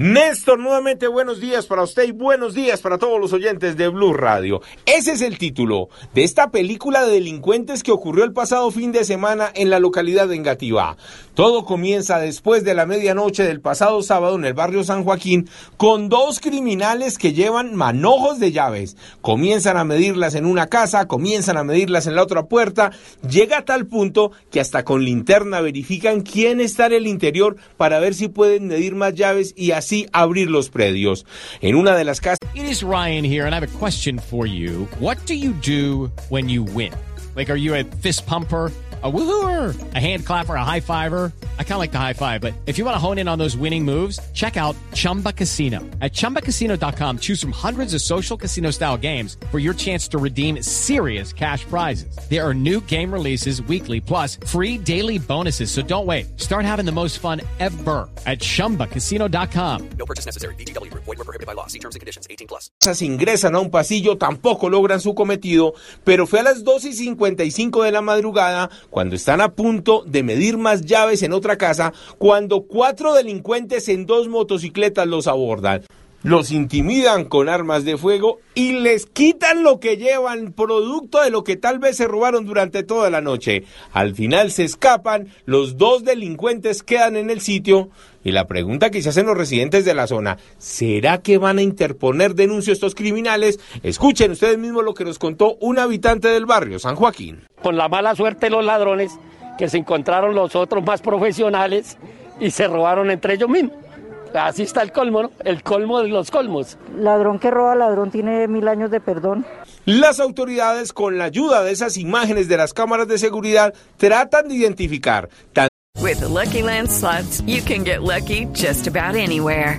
Néstor, nuevamente buenos días para usted y buenos días para todos los oyentes de Blue Radio. Ese es el título de esta película de delincuentes que ocurrió el pasado fin de semana en la localidad de Engativá. Todo comienza después de la medianoche del pasado sábado en el barrio San Joaquín con dos criminales que llevan manojos de llaves. Comienzan a medirlas en una casa, comienzan a medirlas en la otra puerta. Llega a tal punto que hasta con linterna verifican quién está en el interior para ver si pueden medir más llaves y así abrir los predios. En una de las casas... It is Ryan here, and I have a question for you. What do you do when you win? Like, are you a fist pumper? A woohooer, a hand clapper, a high fiver. I kind of like the high five, but if you want to hone in on those winning moves, check out Chumba Casino. At chumbacasino.com, choose from hundreds of social casino style games for your chance to redeem serious cash prizes. There are new game releases weekly, plus free daily bonuses. So don't wait. Start having the most fun ever at chumbacasino.com. No purchase necessary. VGW Group. Void were prohibited by law. See terms and conditions. 18 plus. casas ingresan a un pasillo, tampoco logran su cometido, pero fue a las 2 y 55 de la madrugada cuando están a punto de medir más llaves en otra casa, cuando cuatro delincuentes en dos motocicletas los abordan. Los intimidan con armas de fuego y les quitan lo que llevan, producto de lo que tal vez se robaron durante toda la noche. Al final se escapan, los dos delincuentes quedan en el sitio y la pregunta que se hacen los residentes de la zona, ¿será que van a interponer denuncia a estos criminales? Escuchen ustedes mismos lo que nos contó un habitante del barrio, San Joaquín. con la mala suerte los ladrones que se encontraron los otros más profesionales y se robaron entre ellos mismos. Así está el colmo, ¿no? El colmo de los colmos. Ladrón que roba ladrón tiene mil años de perdón. Las autoridades, con la ayuda de esas imágenes de las cámaras de seguridad, tratan de identificar tan- With the Lucky Land slots, you can get lucky just about anywhere.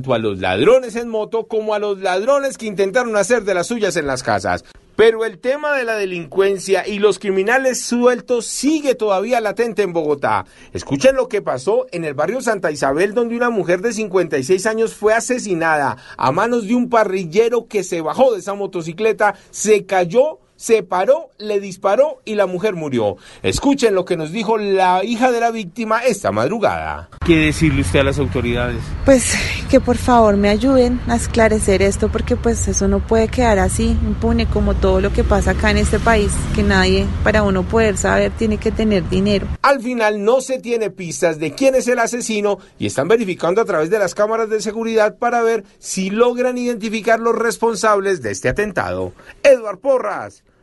Tanto a los ladrones en moto como a los ladrones que intentaron hacer de las suyas en las casas. Pero el tema de la delincuencia y los criminales sueltos sigue todavía latente en Bogotá. Escuchen lo que pasó en el barrio Santa Isabel, donde una mujer de 56 años fue asesinada a manos de un parrillero que se bajó de esa motocicleta, se cayó se paró, le disparó y la mujer murió. Escuchen lo que nos dijo la hija de la víctima esta madrugada. ¿Qué decirle usted a las autoridades? Pues que por favor me ayuden a esclarecer esto porque pues eso no puede quedar así, impune como todo lo que pasa acá en este país, que nadie para uno poder saber tiene que tener dinero. Al final no se tiene pistas de quién es el asesino y están verificando a través de las cámaras de seguridad para ver si logran identificar los responsables de este atentado. Edward Porras,